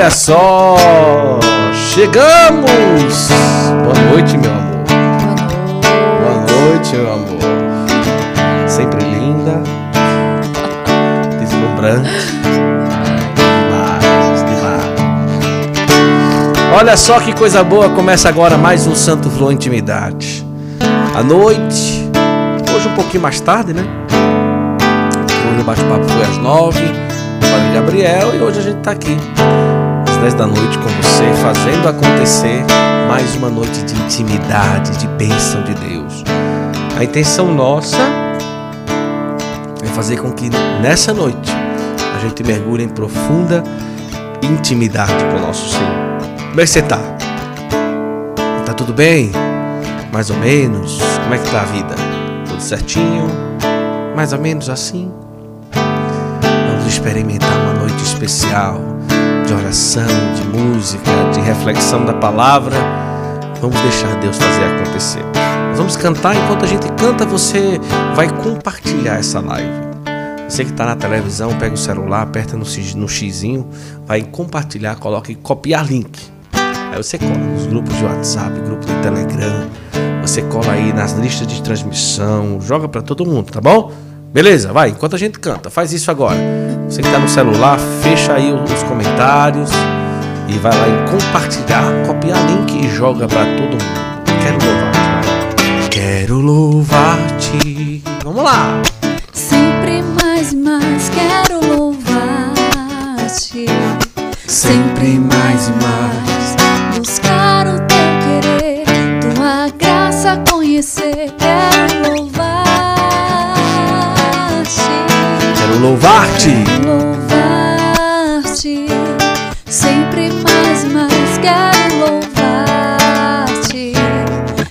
Olha só! Chegamos! Boa noite, meu amor. Boa noite, meu amor. Sempre linda, deslumbrante. Olha só que coisa boa, começa agora mais um Santo Flow Intimidade. À noite, hoje um pouquinho mais tarde, né? Hoje o bate-papo foi às nove, Padre Gabriel, e hoje a gente tá aqui às dez da noite com você, fazendo acontecer mais uma noite de intimidade, de bênção de Deus. A intenção nossa é fazer com que nessa noite a gente mergulhe em profunda intimidade com o nosso Senhor. Como é que você tá? Tá tudo bem? Mais ou menos? Como é que tá a vida? Tudo certinho? Mais ou menos assim? Vamos experimentar uma noite especial de oração, de música, de reflexão da palavra. Vamos deixar Deus fazer acontecer. Vamos cantar enquanto a gente canta, você vai compartilhar essa live. Você que está na televisão, pega o celular, aperta no, no xizinho, vai compartilhar, coloca em copiar link. Aí você cola nos grupos de WhatsApp, grupo de Telegram, você cola aí nas listas de transmissão, joga para todo mundo, tá bom? Beleza, vai, enquanto a gente canta, faz isso agora. Você que está no celular, fecha aí os comentários e vai lá em compartilhar, copiar link e joga para todo mundo. Quero louvar-te. Quero louvar-te. Vamos lá. Sempre mais mais quero louvar-te. Sempre mais e mais. Buscar o teu querer, tua graça conhecer. Louvar-te. Louvar-te. Sempre mais mais quero louvar-te.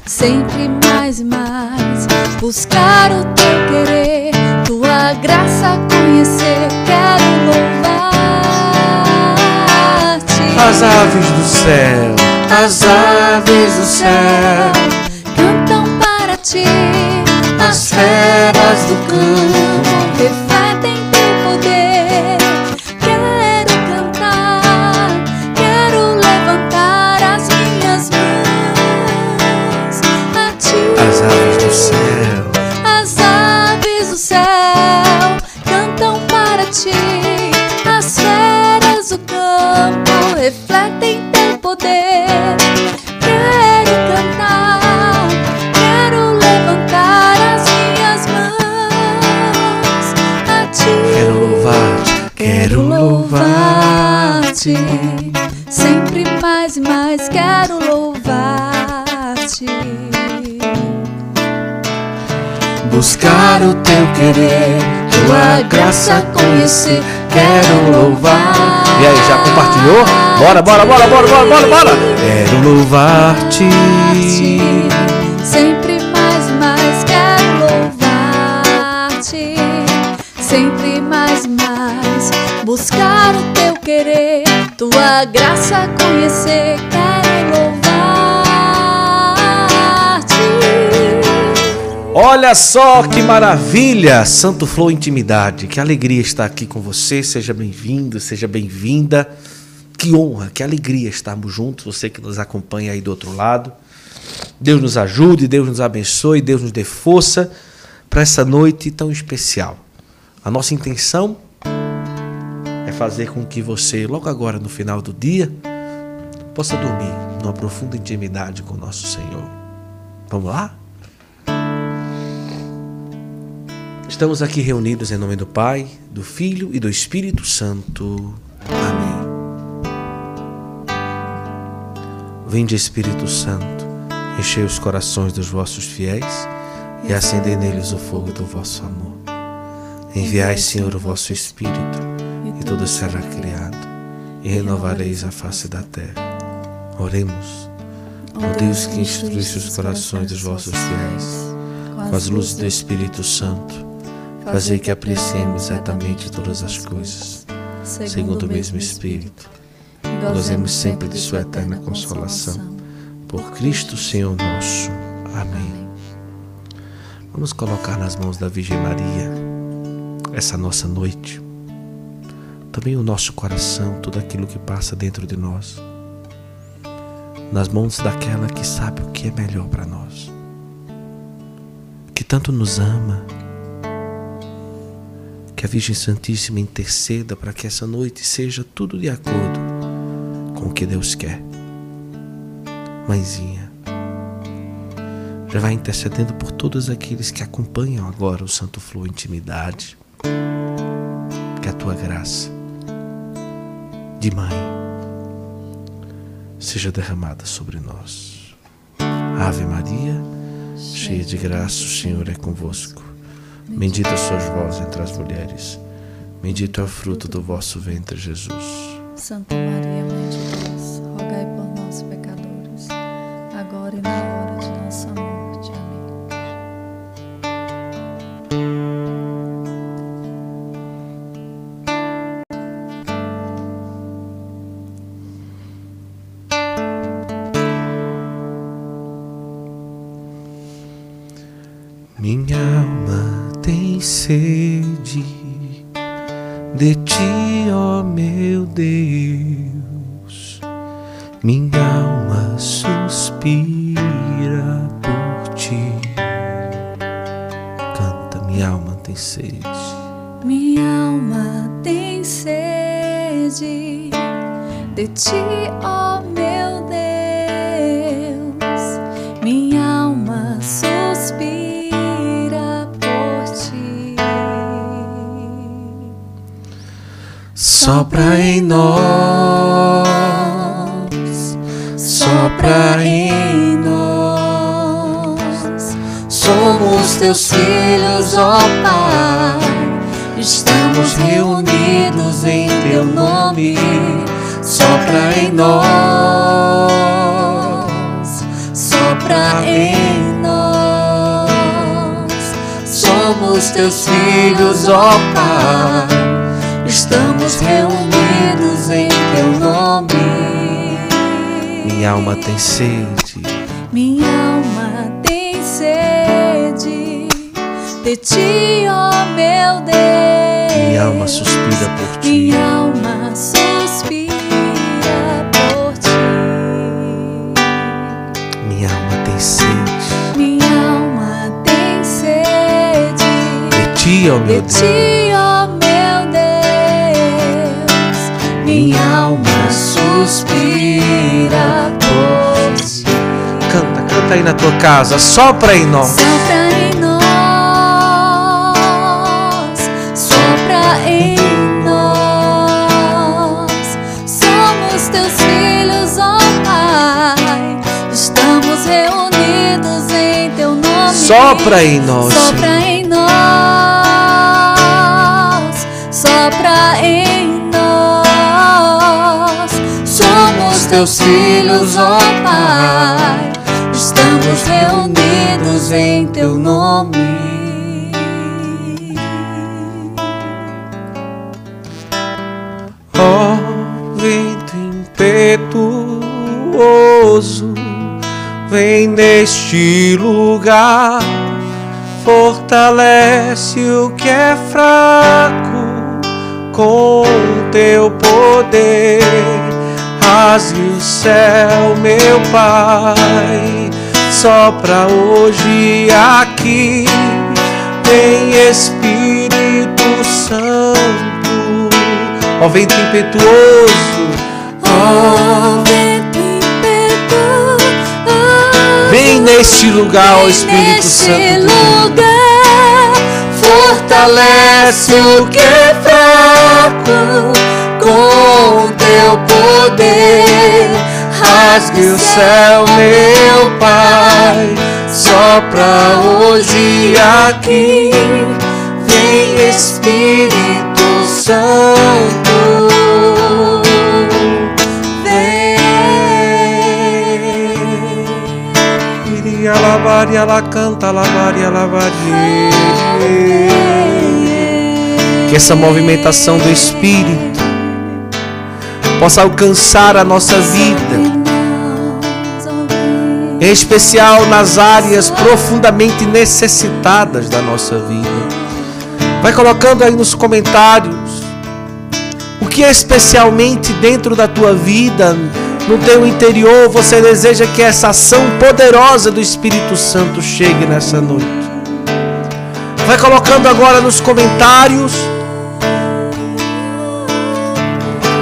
Sempre mais mais buscar o teu querer, tua graça conhecer. Quero louvar-te. As aves do céu, as aves do céu, cantam para ti. as feras do campo. Céu cantam para ti. As feras do campo refletem teu poder. Quero cantar, quero levantar as minhas mãos a ti. quero louvar-te, quero louvar-te. Buscar o teu querer, tua graça conhecer, quero louvar. E aí, já compartilhou? Bora, bora, bora, bora, bora, bora, bora. Quero louvar-te. Sempre mais mais quero louvar-te. Sempre mais mais buscar o teu querer, tua graça conhecer. Olha só que maravilha! Santo Flow Intimidade. Que alegria estar aqui com você. Seja bem-vindo, seja bem-vinda. Que honra, que alegria estarmos juntos. Você que nos acompanha aí do outro lado. Deus nos ajude, Deus nos abençoe, Deus nos dê força para essa noite tão especial. A nossa intenção é fazer com que você, logo agora no final do dia, possa dormir numa profunda intimidade com o nosso Senhor. Vamos lá? Estamos aqui reunidos em nome do Pai, do Filho e do Espírito Santo. Amém. Vinde, Espírito Santo, enchei os corações dos vossos fiéis e acendei neles o fogo do vosso amor. Enviai, Senhor, o vosso Espírito, e tudo será criado, e renovareis a face da terra. Oremos. Ó Deus que instruísse os corações dos vossos fiéis com as luzes do Espírito Santo, fazei que apreciemos certamente todas as coisas, segundo o mesmo Espírito, e gozemos sempre de Sua eterna consolação. Por Cristo Senhor nosso. Amém. Vamos colocar nas mãos da Virgem Maria essa nossa noite, também o nosso coração, tudo aquilo que passa dentro de nós, nas mãos daquela que sabe o que é melhor para nós, que tanto nos ama, que a Virgem Santíssima interceda para que essa noite seja tudo de acordo com o que Deus quer. Mãezinha, já vai intercedendo por todos aqueles que acompanham agora o Santo Flor Intimidade. Que a tua graça de mãe seja derramada sobre nós. Ave Maria, cheia de graça, o Senhor é convosco. Bendita sois vós entre as mulheres. Bendito é o fruto do vosso ventre, Jesus. Santa Maria, Mãe reunidos em teu nome. Sopra em nós, sopra em nós. Somos teus filhos, ó Pai. Estamos reunidos em teu nome. Minha alma tem sede, Minha de ti, ó meu Deus. minha alma suspira por ti. Minha alma suspira por ti. Minha alma tem sede Minha alma tem sede de ti, ó de meu Deus. ti, ó meu Deus. Minha alma suspira por ti. Canta, canta aí na tua casa, sopra em nós. Sopra em Sopra em nós. Sopra em nós, sopra em nós. Somos teus filhos, ó Pai. Estamos reunidos em teu nome. Ó vento impetuoso, vem neste lugar, fortalece o que é fraco com teu poder. Rasgue o céu, meu Pai, sopra hoje aqui, vem Espírito Santo, ó vento impetuoso, Ó vem neste lugar, ó Espírito Santo. lugar, Fortalece o que é fraco com teu poder. Rasgue o céu, meu Pai. Sopra hoje aqui. Vem Espírito Santo. E ela canta, lavar e lavar. Que essa movimentação do Espírito possa alcançar a nossa vida, em especial nas áreas profundamente necessitadas da nossa vida. Vai colocando aí nos comentários o que especialmente dentro da tua vida, no teu interior, você deseja que essa ação poderosa do Espírito Santo chegue nessa noite. Vai colocando agora nos comentários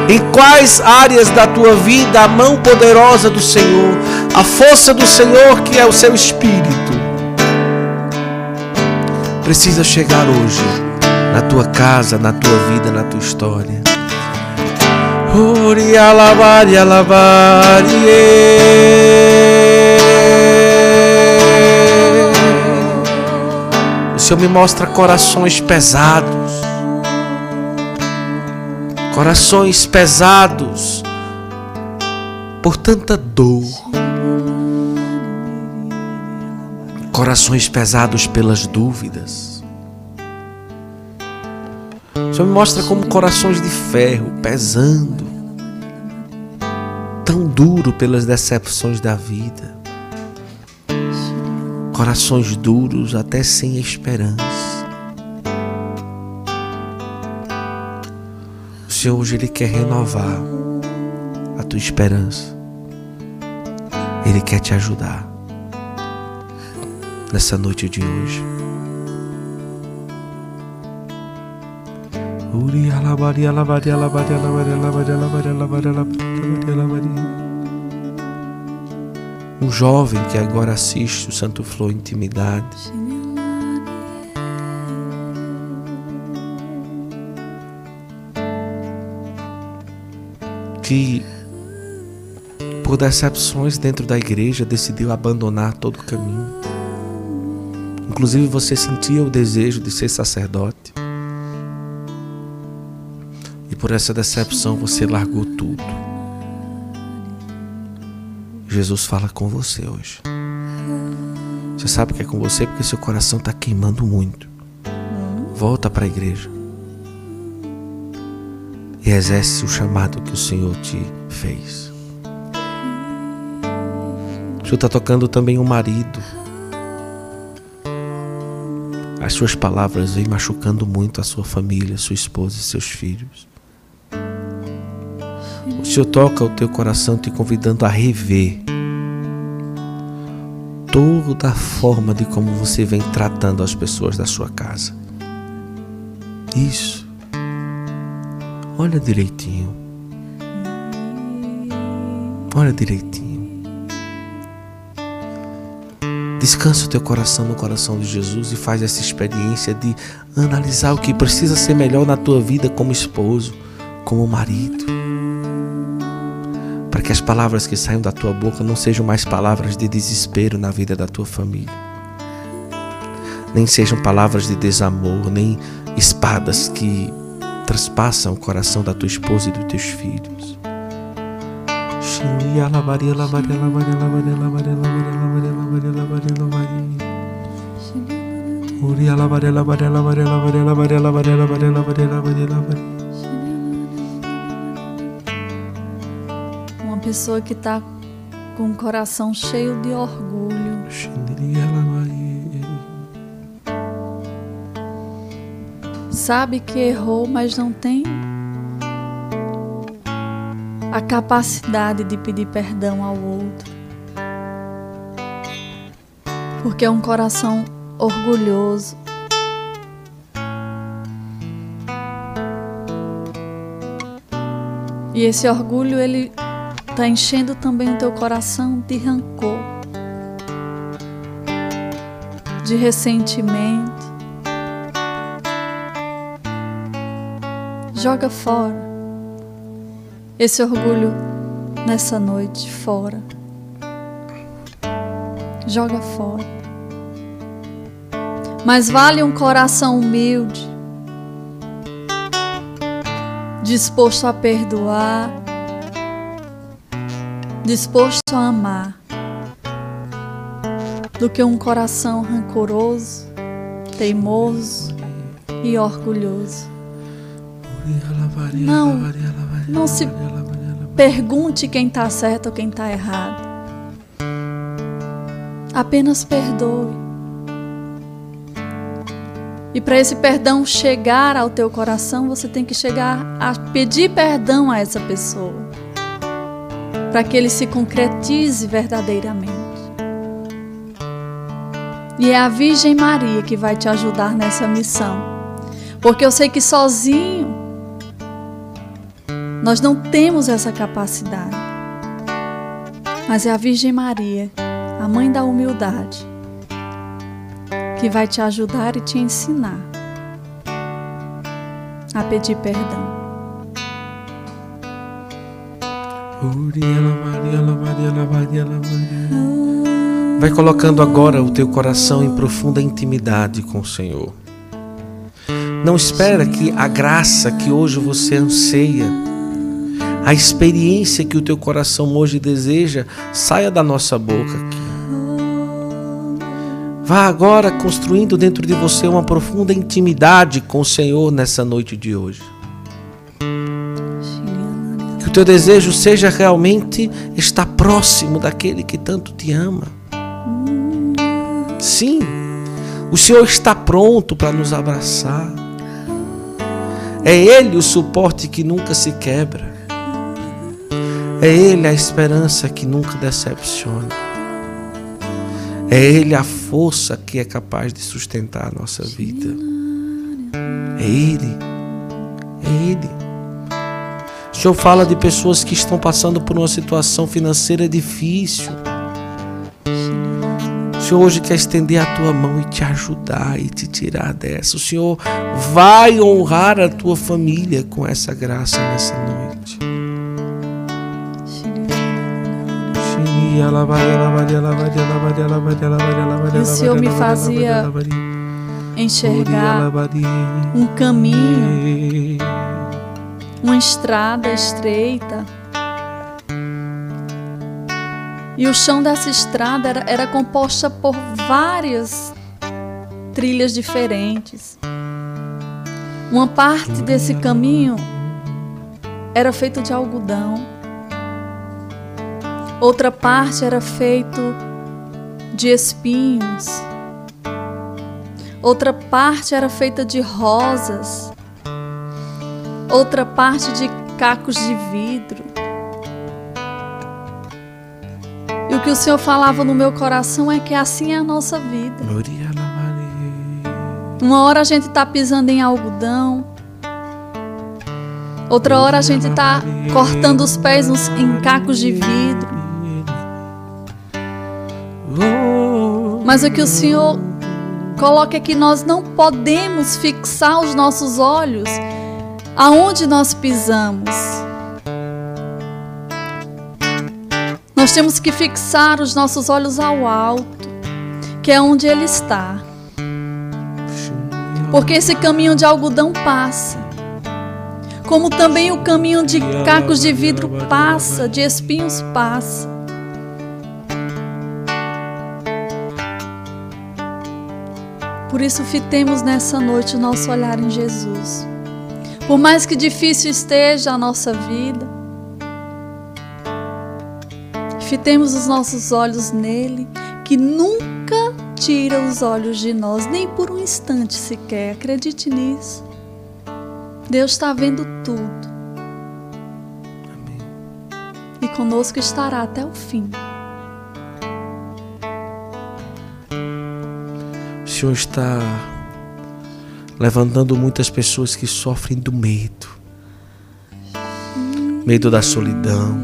em quais áreas da tua vida a mão poderosa do Senhor, a força do Senhor que é o seu Espírito, precisa chegar hoje na tua casa, na tua vida, na tua história. Uri alabar e alabar O Senhor me mostra corações pesados. Corações pesados por tanta dor. Corações pesados pelas dúvidas. O Senhor me mostra como corações de ferro pesando tão duro pelas decepções da vida. Corações duros até sem esperança. O Senhor hoje Ele quer renovar a tua esperança. Ele quer te ajudar nessa noite de hoje. Um jovem que agora assiste o Santo Flor Intimidade. Que por decepções dentro da igreja decidiu abandonar todo o caminho. Inclusive você sentia o desejo de ser sacerdote por essa decepção você largou tudo. Jesus fala com você hoje. Você sabe que é com você porque seu coração está queimando muito. Volta para a igreja e exerce o chamado que o Senhor te fez. O Senhor está tocando também o marido. As suas palavras vêm machucando muito a sua família, sua esposa e seus filhos. Senhor toca o teu coração te convidando a rever toda a forma de como você vem tratando as pessoas da sua casa. Isso. Olha direitinho. Olha direitinho. Descansa o teu coração no coração de Jesus e faz essa experiência de analisar o que precisa ser melhor na tua vida como esposo, como marido que as palavras que saiam da tua boca não sejam mais palavras de desespero na vida da tua família. Nem sejam palavras de desamor, nem espadas que traspassam o coração da tua esposa e dos teus filhos. Pessoa que está com o coração cheio de orgulho. Sabe que errou, mas não tem a capacidade de pedir perdão ao outro. Porque é um coração orgulhoso. E esse orgulho ele está enchendo também o teu coração de rancor, de ressentimento. Joga fora esse orgulho nessa noite, fora. Joga fora. Mas vale um coração humilde, disposto a perdoar disposto a amar, do que um coração rancoroso, teimoso e orgulhoso. Não, não se pergunte quem está certo ou quem está errado. Apenas perdoe. E para esse perdão chegar ao teu coração, você tem que chegar a pedir perdão a essa pessoa. Para que ele se concretize verdadeiramente. E é a Virgem Maria que vai te ajudar nessa missão. Porque eu sei que sozinho nós não temos essa capacidade. Mas é a Virgem Maria, a mãe da humildade, que vai te ajudar e te ensinar a pedir perdão. Vai colocando agora o teu coração em profunda intimidade com o Senhor. Não espera que a graça que hoje você anseia, a experiência que o teu coração hoje deseja, saia da nossa boca aqui. Vá agora construindo dentro de você uma profunda intimidade com o Senhor nessa noite de hoje. Que o teu desejo seja realmente estar próximo daquele que tanto te ama. Sim, o Senhor está pronto para nos abraçar. É Ele o suporte que nunca se quebra. É Ele a esperança que nunca decepciona. É Ele a força que é capaz de sustentar a nossa vida. É Ele. É Ele. O Senhor fala de pessoas que estão passando por uma situação financeira difícil. O Senhor hoje quer estender a tua mão e te ajudar e te tirar dessa. O Senhor vai honrar a tua família com essa graça nessa noite. E o Senhor me fazia enxergar um caminho, uma estrada estreita. E o chão dessa estrada era, era composta por várias trilhas diferentes. Uma parte desse caminho era feito de algodão. Outra parte era feito de espinhos. Outra parte era feita de rosas. Outra parte de cacos de vidro. E o que o Senhor falava no meu coração é que assim é a nossa vida. Uma hora a gente está pisando em algodão, outra hora a gente está cortando os pés em cacos de vidro. Mas o que o Senhor coloca é que nós não podemos fixar os nossos olhos aonde nós pisamos. Nós temos que fixar os nossos olhos ao alto, que é onde Ele está. Porque esse caminho de algodão passa, como também o caminho de cacos de vidro passa, de espinhos passa. Por isso, fitemos nessa noite o nosso olhar em Jesus. Por mais que difícil esteja a nossa vida, fitemos os nossos olhos nele, que nunca tira os olhos de nós, nem por um instante sequer. Acredite nisso. Deus está vendo tudo. Amém. E conosco estará até o fim. Senhor está levantando muitas pessoas que sofrem do medo medo da solidão,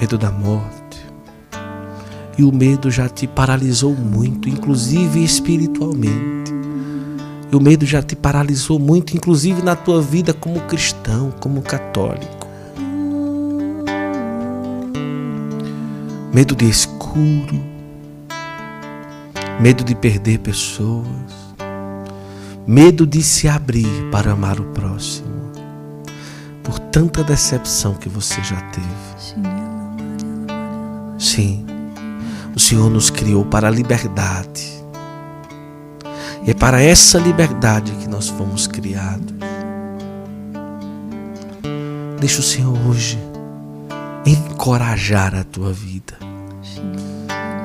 medo da morte. E o medo já te paralisou muito, inclusive espiritualmente. E o medo já te paralisou muito, inclusive na tua vida como cristão, como católico. Medo de escuro, medo de perder pessoas, medo de se abrir para amar o próximo, por tanta decepção que você já teve. Sim, o Senhor nos criou para a liberdade. E é para essa liberdade que nós fomos criados. Deixa o Senhor hoje encorajar a tua vida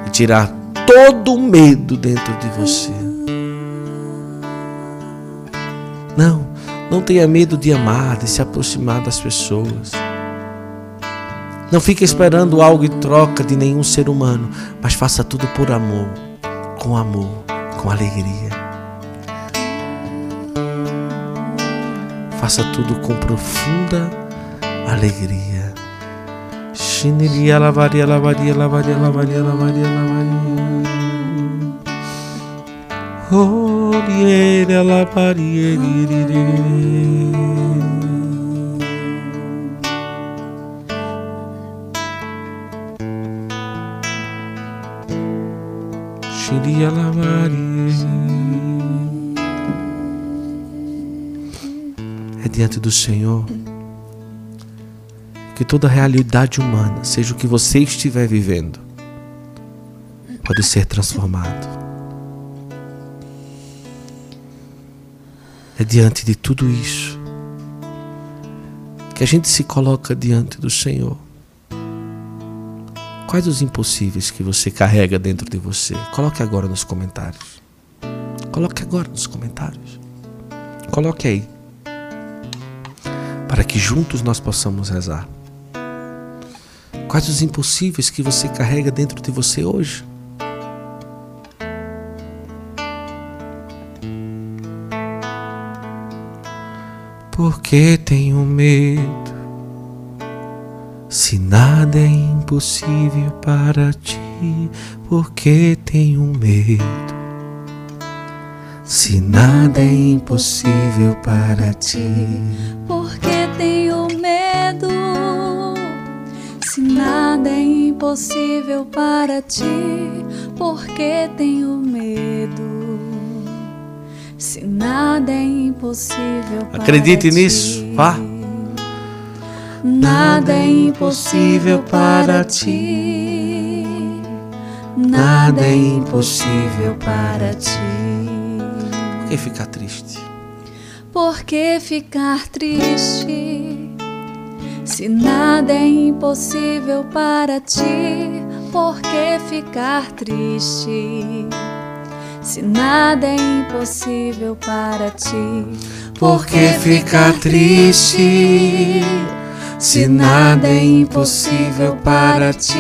e tirar todo o medo dentro de você. Não, não tenha medo de amar, de se aproximar das pessoas. Não fique esperando algo em troca de nenhum ser humano, mas faça tudo por amor, com amor, com alegria. Faça tudo com profunda alegria. Xiniria, lavaria, lavaria, lavaria, lavaria, lavaria, lavaria. Oriere, lavaria, Shiria É diante do Senhor que toda realidade humana, seja o que você estiver vivendo, pode ser transformado. É diante de tudo isso que a gente se coloca diante do Senhor. Quais os impossíveis que você carrega dentro de você? Coloque agora nos comentários. Coloque agora nos comentários. Coloque aí. Para que juntos nós possamos rezar. Quais os impossíveis que você carrega dentro de você hoje? Porque tenho medo se nada é impossível para ti, porque tenho medo. Se nada é impossível para ti, porque tenho medo. Se nada é impossível para ti, porque tenho medo. Se nada é impossível para Acredite nisso, vá. Nada é impossível para ti. Nada é impossível para ti. Por que ficar triste? Por que ficar triste? Se nada é impossível para ti, por que ficar triste? Se nada é impossível para ti, por que ficar triste? Se nada é impossível para ti,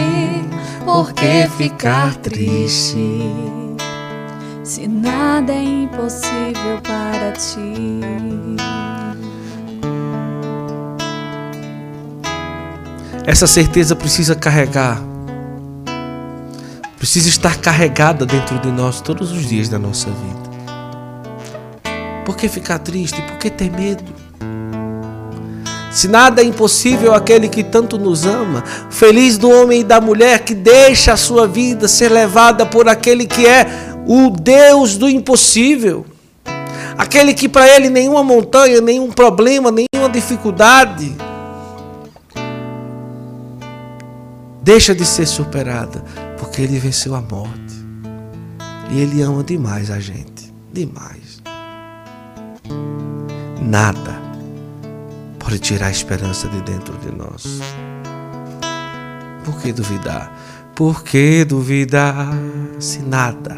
por que ficar triste? Se nada é impossível para ti. Essa certeza precisa carregar, precisa estar carregada dentro de nós todos os dias da nossa vida. Por que ficar triste? Por que ter medo? Se nada é impossível aquele que tanto nos ama, feliz do homem e da mulher que deixa a sua vida ser levada por aquele que é o Deus do impossível. Aquele que para ele nenhuma montanha, nenhum problema, nenhuma dificuldade deixa de ser superada, porque ele venceu a morte. E ele ama demais a gente, demais. Nada pode tirar a esperança de dentro de nós. Por que duvidar? Por que duvidar se nada?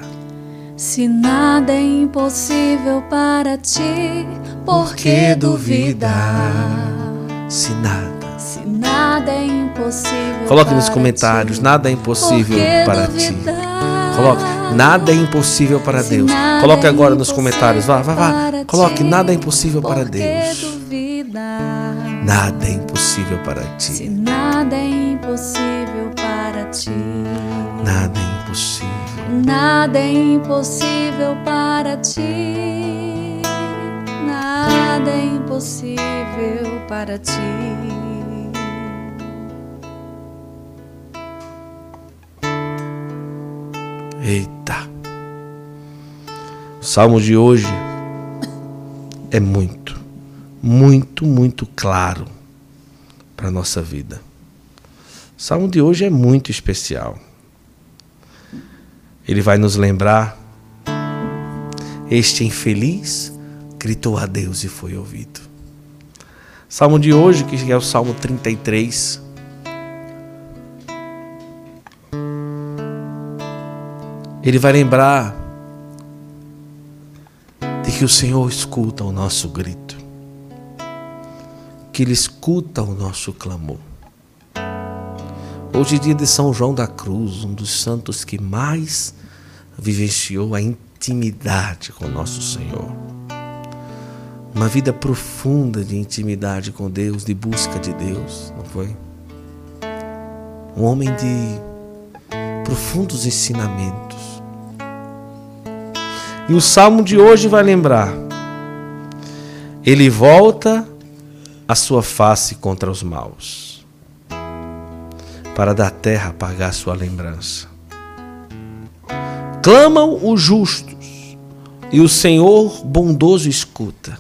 Se nada é impossível para ti, por, por que duvidar? Se nada. Nada é impossível. Coloque nos comentários, ti, nada é impossível para duvidar? ti. Coloque, nada é impossível para Deus. Coloque agora nos comentários, vá, vá, vá. Coloque, nada é impossível para Deus. Duvidar? Nada é impossível para ti. Nada é impossível para ti. Nada é impossível. Nada é impossível para ti. Nada é impossível para ti. Eita. O salmo de hoje é muito, muito, muito claro para a nossa vida. O salmo de hoje é muito especial. Ele vai nos lembrar: este infeliz gritou a Deus e foi ouvido. Salmo de hoje, que é o Salmo 33. Ele vai lembrar de que o Senhor escuta o nosso grito, que Ele escuta o nosso clamor. Hoje, dia de São João da Cruz, um dos santos que mais vivenciou a intimidade com nosso Senhor. Uma vida profunda de intimidade com Deus, de busca de Deus, não foi? Um homem de profundos ensinamentos. E o salmo de hoje vai lembrar: ele volta a sua face contra os maus, para da terra apagar sua lembrança. Clamam os justos, e o Senhor bondoso escuta,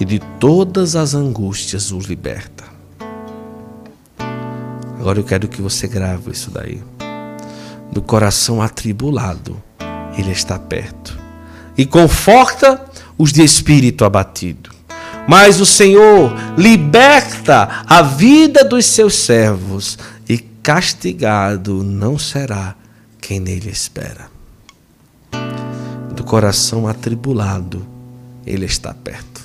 e de todas as angústias os liberta. Agora eu quero que você grave isso daí. Do coração atribulado, Ele está perto e conforta os de espírito abatido. Mas o Senhor liberta a vida dos seus servos e castigado não será quem nele espera. Do coração atribulado, Ele está perto.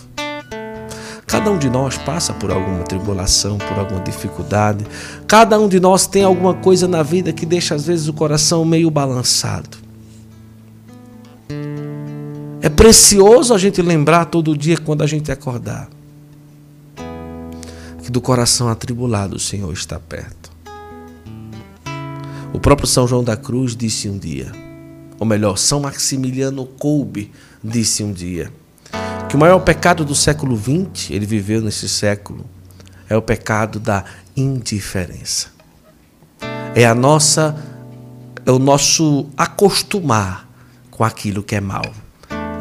Cada um de nós passa por alguma tribulação, por alguma dificuldade. Cada um de nós tem alguma coisa na vida que deixa às vezes o coração meio balançado. É precioso a gente lembrar todo dia quando a gente acordar que do coração atribulado o Senhor está perto. O próprio São João da Cruz disse um dia, ou melhor, São Maximiliano Kolbe disse um dia, que o maior pecado do século XX, ele viveu nesse século, é o pecado da indiferença. É a nossa é o nosso acostumar com aquilo que é mal.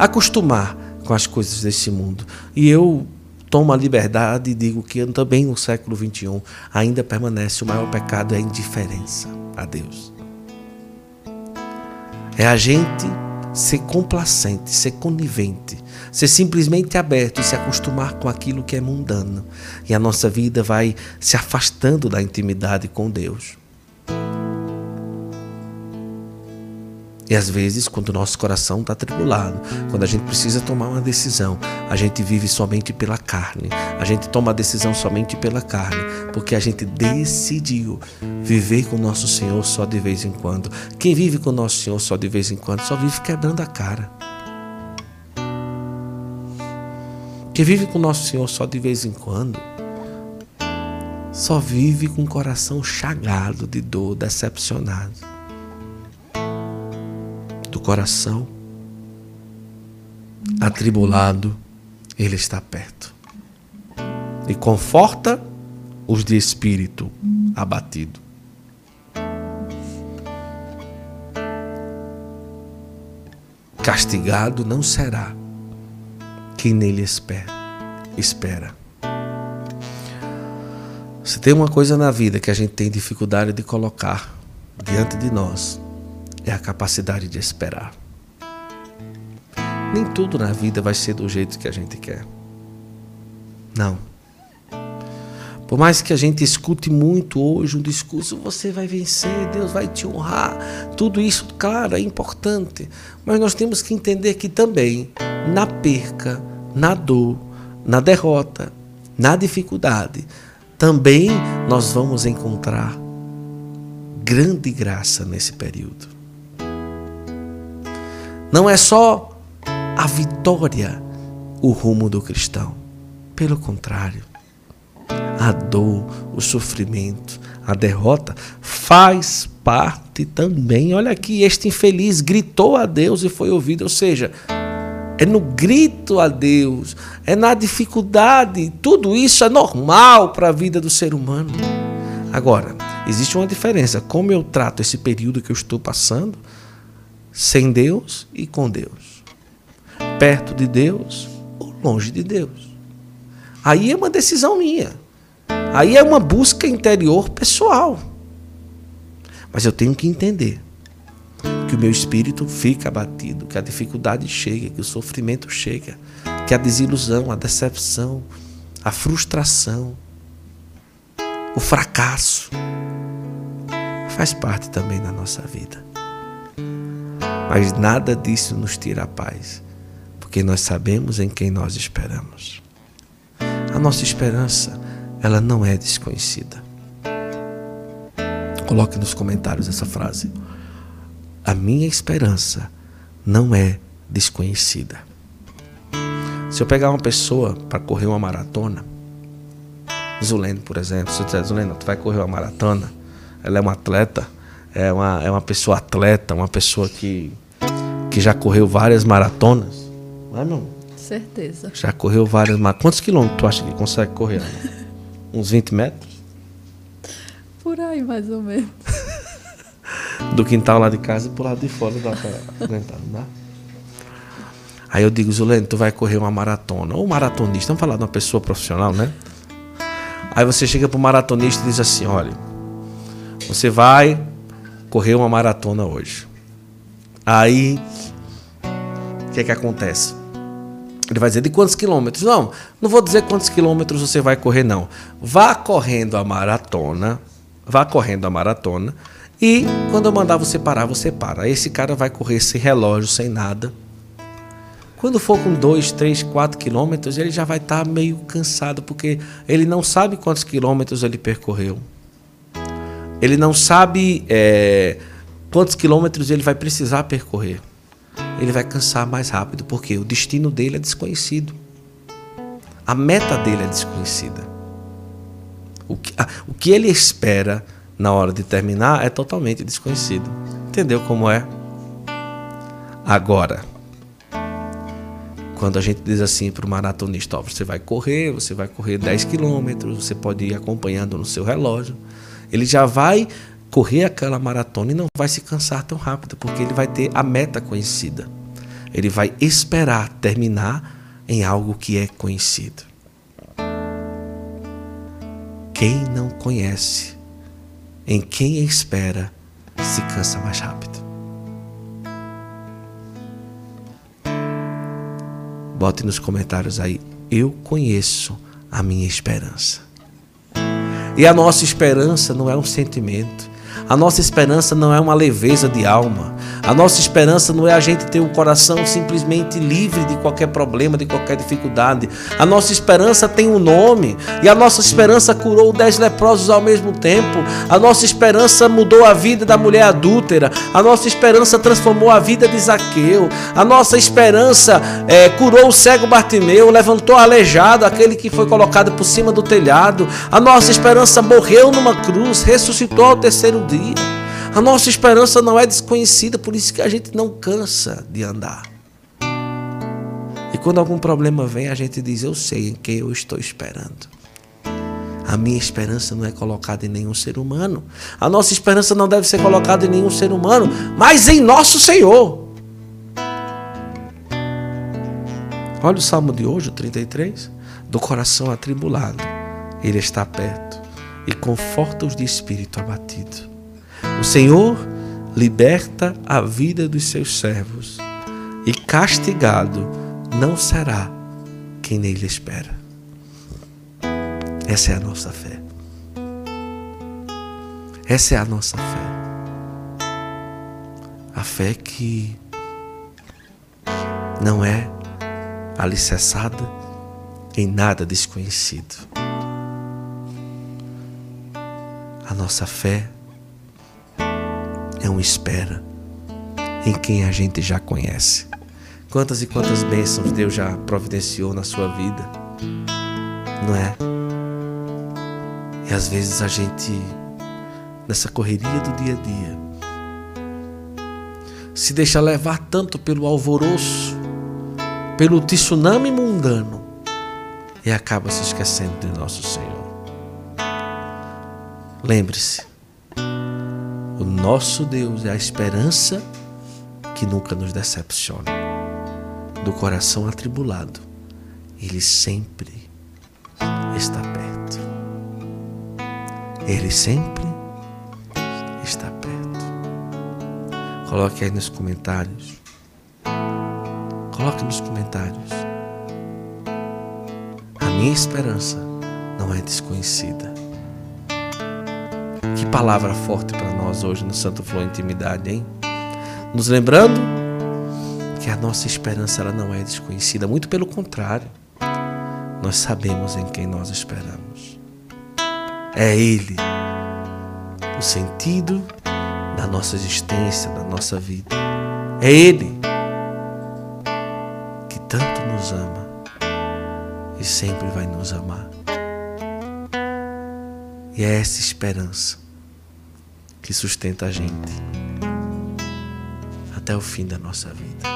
Acostumar com as coisas desse mundo. E eu tomo a liberdade e digo que também no século XXI ainda permanece o maior pecado é a indiferença a Deus. É a gente ser complacente, ser conivente, ser simplesmente aberto e se acostumar com aquilo que é mundano. E a nossa vida vai se afastando da intimidade com Deus. E às vezes, quando o nosso coração está tribulado, quando a gente precisa tomar uma decisão, a gente vive somente pela carne. A gente toma a decisão somente pela carne, porque a gente decidiu viver com o nosso Senhor só de vez em quando. Quem vive com o nosso Senhor só de vez em quando só vive quebrando a cara. Quem vive com o nosso Senhor só de vez em quando só vive com o coração chagado de dor, decepcionado coração atribulado, Ele está perto. E conforta os de espírito abatido. Castigado não será quem nele espera. espera. Se tem uma coisa na vida que a gente tem dificuldade de colocar diante de nós, é a capacidade de esperar. Nem tudo na vida vai ser do jeito que a gente quer. Não. Por mais que a gente escute muito hoje um discurso, você vai vencer, Deus vai te honrar, tudo isso, claro, é importante. Mas nós temos que entender que também, na perca, na dor, na derrota, na dificuldade, também nós vamos encontrar grande graça nesse período. Não é só a vitória o rumo do cristão. Pelo contrário, a dor, o sofrimento, a derrota faz parte também. Olha aqui, este infeliz gritou a Deus e foi ouvido, ou seja, é no grito a Deus, é na dificuldade, tudo isso é normal para a vida do ser humano. Agora, existe uma diferença. Como eu trato esse período que eu estou passando? Sem Deus e com Deus, perto de Deus ou longe de Deus. Aí é uma decisão minha. Aí é uma busca interior pessoal. Mas eu tenho que entender que o meu espírito fica abatido, que a dificuldade chega, que o sofrimento chega, que a desilusão, a decepção, a frustração, o fracasso faz parte também da nossa vida. Mas nada disso nos tira a paz, porque nós sabemos em quem nós esperamos. A nossa esperança, ela não é desconhecida. Coloque nos comentários essa frase. A minha esperança não é desconhecida. Se eu pegar uma pessoa para correr uma maratona, Zulene, por exemplo, se eu disser, Zulene, tu vai correr uma maratona, ela é uma atleta, é uma, é uma pessoa atleta, uma pessoa que, que já correu várias maratonas. Não é, meu? Certeza. Já correu várias maratonas. Quantos quilômetros tu acha que consegue correr? Uns 20 metros? Por aí, mais ou menos. Do quintal lá de casa e pro lado de fora dá pra aguentar, não dá? Aí eu digo, Zulene, tu vai correr uma maratona. Ou maratonista, vamos falar de uma pessoa profissional, né? Aí você chega pro maratonista e diz assim, olha, você vai correr uma maratona hoje. Aí, o que é que acontece? Ele vai dizer de quantos quilômetros? Não, não vou dizer quantos quilômetros você vai correr, não. Vá correndo a maratona, vá correndo a maratona, e quando eu mandar você parar, você para. Esse cara vai correr sem relógio, sem nada. Quando for com 2, 3, 4 quilômetros, ele já vai estar tá meio cansado, porque ele não sabe quantos quilômetros ele percorreu. Ele não sabe é, quantos quilômetros ele vai precisar percorrer. Ele vai cansar mais rápido, porque o destino dele é desconhecido. A meta dele é desconhecida. O que, o que ele espera na hora de terminar é totalmente desconhecido. Entendeu como é? Agora, quando a gente diz assim para o maratonista, ó, você vai correr, você vai correr 10 quilômetros, você pode ir acompanhando no seu relógio. Ele já vai correr aquela maratona e não vai se cansar tão rápido, porque ele vai ter a meta conhecida. Ele vai esperar terminar em algo que é conhecido. Quem não conhece, em quem espera, se cansa mais rápido. Bote nos comentários aí. Eu conheço a minha esperança. E a nossa esperança não é um sentimento. A nossa esperança não é uma leveza de alma. A nossa esperança não é a gente ter o coração simplesmente livre de qualquer problema, de qualquer dificuldade. A nossa esperança tem um nome. E a nossa esperança curou dez leprosos ao mesmo tempo. A nossa esperança mudou a vida da mulher adúltera. A nossa esperança transformou a vida de Zaqueu. A nossa esperança é, curou o cego Bartimeu, levantou aleijado, aquele que foi colocado por cima do telhado. A nossa esperança morreu numa cruz, ressuscitou ao terceiro dia. A nossa esperança não é desconhecida, por isso que a gente não cansa de andar. E quando algum problema vem, a gente diz: Eu sei em quem eu estou esperando. A minha esperança não é colocada em nenhum ser humano. A nossa esperança não deve ser colocada em nenhum ser humano, mas em nosso Senhor. Olha o salmo de hoje, o 33. Do coração atribulado, Ele está perto e conforta os de espírito abatido. O Senhor liberta a vida dos seus servos, e castigado não será quem nele espera. Essa é a nossa fé. Essa é a nossa fé. A fé que não é alicerçada em nada desconhecido. A nossa fé é uma espera em quem a gente já conhece. Quantas e quantas bênçãos Deus já providenciou na sua vida, não é? E às vezes a gente, nessa correria do dia a dia, se deixa levar tanto pelo alvoroço, pelo tsunami mundano, e acaba se esquecendo de nosso Senhor. Lembre-se, o nosso Deus é a esperança que nunca nos decepciona. Do coração atribulado, Ele sempre está perto. Ele sempre está perto. Coloque aí nos comentários. Coloque nos comentários. A minha esperança não é desconhecida. Que palavra forte para nós hoje no Santo Flor Intimidade, hein? Nos lembrando Porque a nossa esperança ela não é desconhecida, muito pelo contrário. Nós sabemos em quem nós esperamos. É Ele, o sentido da nossa existência, da nossa vida. É Ele que tanto nos ama e sempre vai nos amar. E é essa esperança que sustenta a gente até o fim da nossa vida.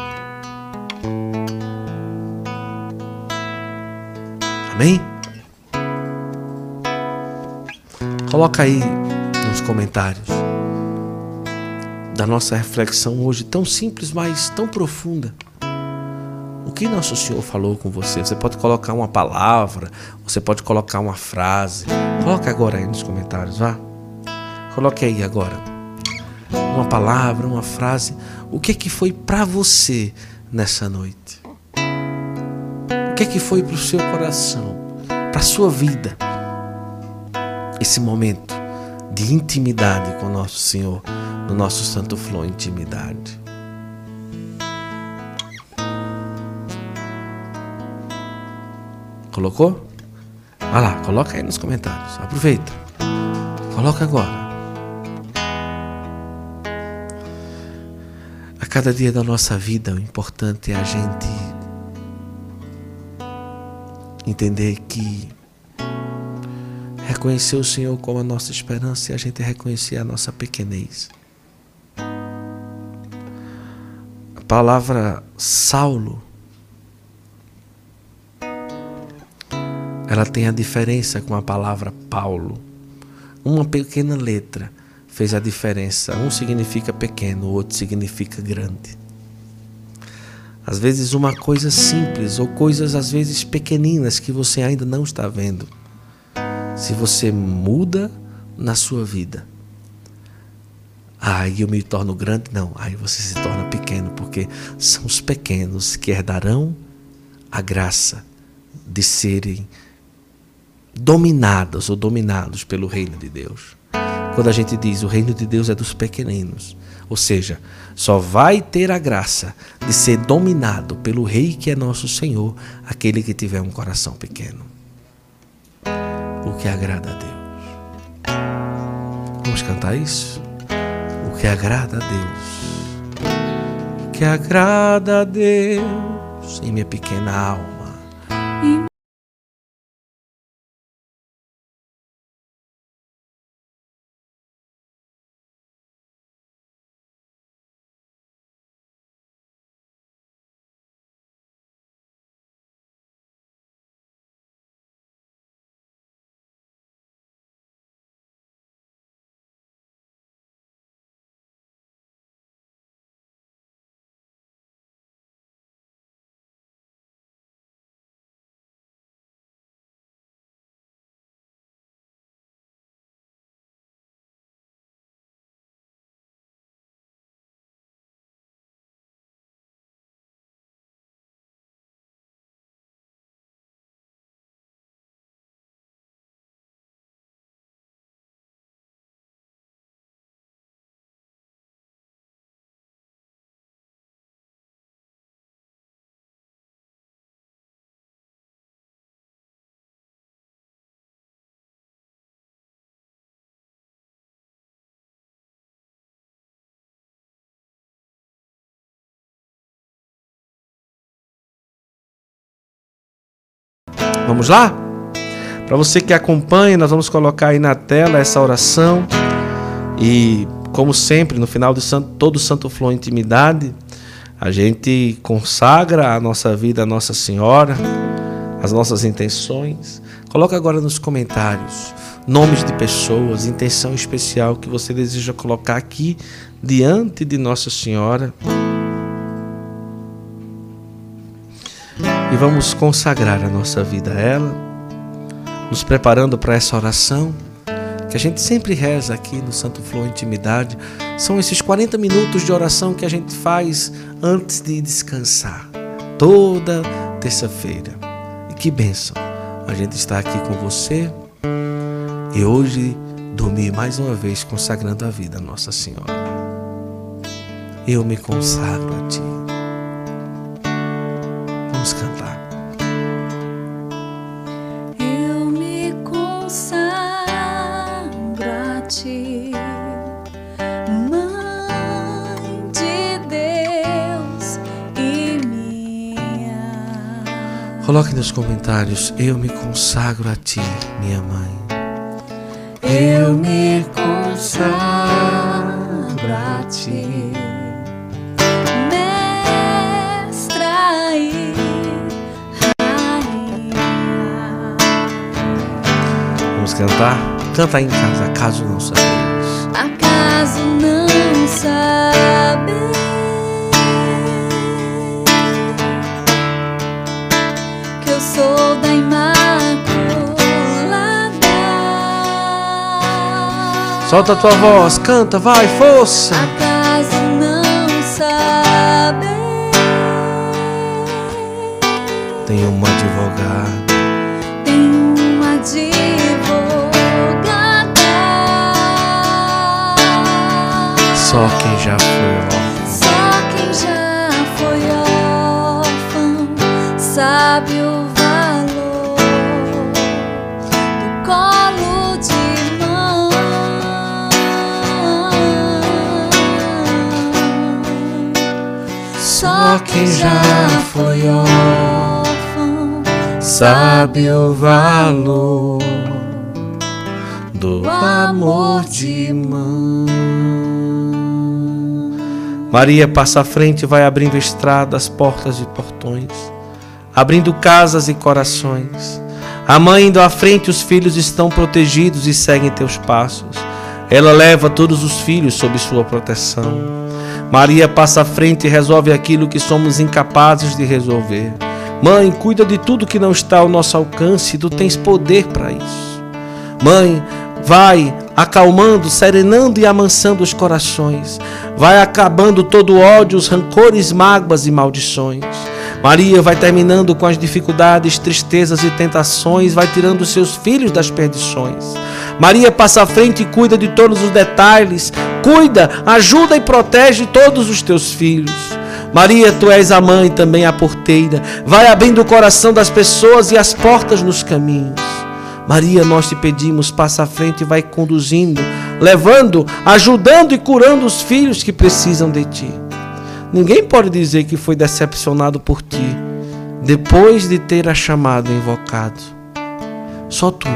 Amém? Coloca aí nos comentários da nossa reflexão hoje, tão simples, mas tão profunda. O que nosso Senhor falou com você? Você pode colocar uma palavra, você pode colocar uma frase. Coloca agora aí nos comentários, vá. Coloque aí agora uma palavra, uma frase. O que é que foi para você nessa noite? O que é que foi para o seu coração, para a sua vida? Esse momento de intimidade com nosso Senhor, no nosso Santo Flor Intimidade. Colocou? Vai lá, coloca aí nos comentários. Aproveita. Coloca agora. Cada dia da nossa vida, o importante é a gente entender que reconhecer o Senhor como a nossa esperança e a gente reconhecer a nossa pequenez. A palavra Saulo ela tem a diferença com a palavra Paulo. Uma pequena letra fez a diferença. Um significa pequeno, o outro significa grande. Às vezes uma coisa simples ou coisas às vezes pequeninas que você ainda não está vendo. Se você muda na sua vida, aí eu me torno grande, não, aí você se torna pequeno, porque são os pequenos que herdarão a graça de serem dominados ou dominados pelo reino de Deus. Quando a gente diz o reino de Deus é dos pequeninos, ou seja, só vai ter a graça de ser dominado pelo Rei que é nosso Senhor, aquele que tiver um coração pequeno. O que agrada a Deus. Vamos cantar isso? O que agrada a Deus. O que agrada a Deus em minha pequena alma. Vamos lá? Para você que acompanha, nós vamos colocar aí na tela essa oração. E, como sempre, no final de santo, todo Santo Flor Intimidade, a gente consagra a nossa vida a Nossa Senhora, as nossas intenções. Coloca agora nos comentários nomes de pessoas, intenção especial que você deseja colocar aqui diante de Nossa Senhora. E vamos consagrar a nossa vida a ela, nos preparando para essa oração que a gente sempre reza aqui no Santo Flor Intimidade. São esses 40 minutos de oração que a gente faz antes de descansar, toda terça-feira. E que bênção a gente está aqui com você e hoje dormir mais uma vez consagrando a vida a Nossa Senhora. Eu me consagro a Ti. Nos comentários: Eu me consagro a ti, minha mãe. Eu me consagro a ti, mestra e rainha. Vamos cantar? Canta aí em casa, caso não sabeis. Solta a tua voz, canta, vai, força. Acaso não sabe Tem um advogado, tem uma advogada? só quem já foi órfão. Só quem já foi órfão sabe o quem já foi órfão Sabe o valor do amor de mãe. Maria passa à frente e vai abrindo estradas, portas e portões, abrindo casas e corações. A mãe indo à frente, os filhos estão protegidos e seguem teus passos. Ela leva todos os filhos sob sua proteção. Maria passa à frente e resolve aquilo que somos incapazes de resolver. Mãe, cuida de tudo que não está ao nosso alcance, tu tens poder para isso. Mãe, vai acalmando, serenando e amansando os corações. Vai acabando todo ódio, os rancores, mágoas e maldições. Maria vai terminando com as dificuldades, tristezas e tentações, vai tirando seus filhos das perdições. Maria passa à frente e cuida de todos os detalhes, cuida, ajuda e protege todos os teus filhos. Maria, tu és a mãe, também a porteira. Vai abrindo o coração das pessoas e as portas nos caminhos. Maria, nós te pedimos, passa à frente e vai conduzindo, levando, ajudando e curando os filhos que precisam de ti. Ninguém pode dizer que foi decepcionado por ti depois de ter a chamado e invocado. Só tu,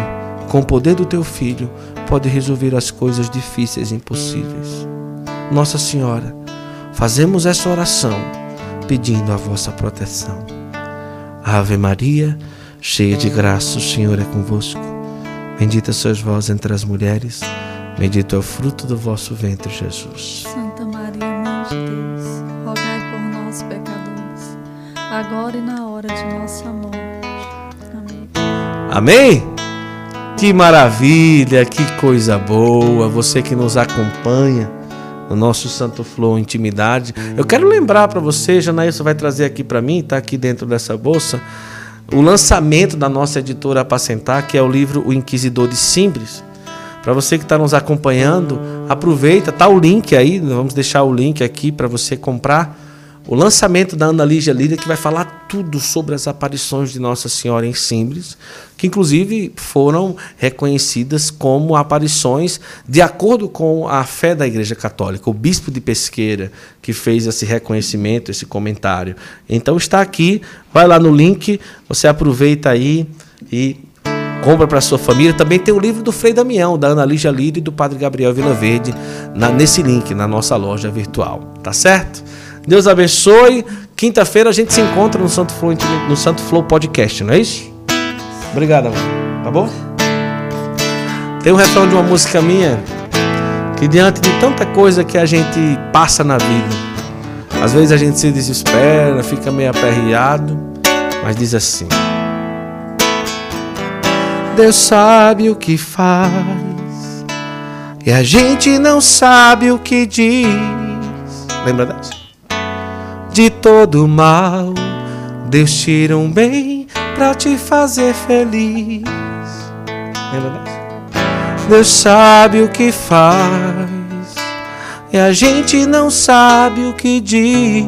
com o poder do teu filho, pode resolver as coisas difíceis e impossíveis. Nossa Senhora, fazemos essa oração pedindo a vossa proteção. Ave Maria, cheia de graça, o Senhor é convosco. Bendita sois vós entre as mulheres, bendito é o fruto do vosso ventre, Jesus. Santa Maria, Mãe de Deus, rogai por nós, pecadores, agora e na hora de nossa morte. Amém. Amém? Que maravilha, que coisa boa. Você que nos acompanha no nosso Santo Flow Intimidade. Eu quero lembrar para você, Janaílson vai trazer aqui para mim, está aqui dentro dessa bolsa, o lançamento da nossa editora Apacentar, que é o livro O Inquisidor de Simbres. Para você que está nos acompanhando, aproveita, tá o link aí, vamos deixar o link aqui para você comprar o lançamento da Ana Lígia Lídia, que vai falar tudo sobre as aparições de Nossa Senhora em Simbres, que inclusive foram reconhecidas como aparições de acordo com a fé da Igreja Católica. O bispo de Pesqueira que fez esse reconhecimento, esse comentário. Então está aqui, vai lá no link, você aproveita aí e compra para sua família. Também tem o livro do Frei Damião, da Ana Lígia Lídia e do Padre Gabriel Vilaverde, na, nesse link, na nossa loja virtual. Tá certo? Deus abençoe. Quinta-feira a gente se encontra no Santo Flow, no Santo Flow Podcast, não é isso? Obrigado, amor. Tá bom? Tem um refrão de uma música minha que diante de tanta coisa que a gente passa na vida, às vezes a gente se desespera, fica meio aperreado, mas diz assim: Deus sabe o que faz e a gente não sabe o que diz. Lembra dessa? De todo mal, Deus tira um bem pra te fazer feliz. Deus sabe o que faz e a gente não sabe o que diz.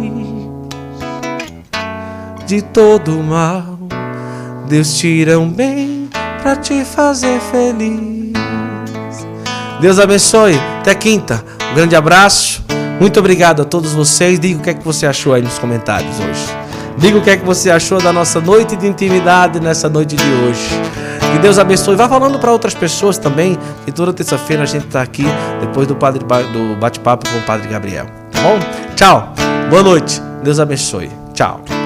De todo mal, Deus tira um bem pra te fazer feliz. Deus abençoe. Até quinta. Um grande abraço. Muito obrigado a todos vocês. Diga o que é que você achou aí nos comentários hoje. Diga o que é que você achou da nossa noite de intimidade nessa noite de hoje. Que Deus abençoe. Vá falando para outras pessoas também. Que toda terça-feira a gente está aqui depois do, padre, do bate-papo com o Padre Gabriel. Tá bom? Tchau. Boa noite. Deus abençoe. Tchau.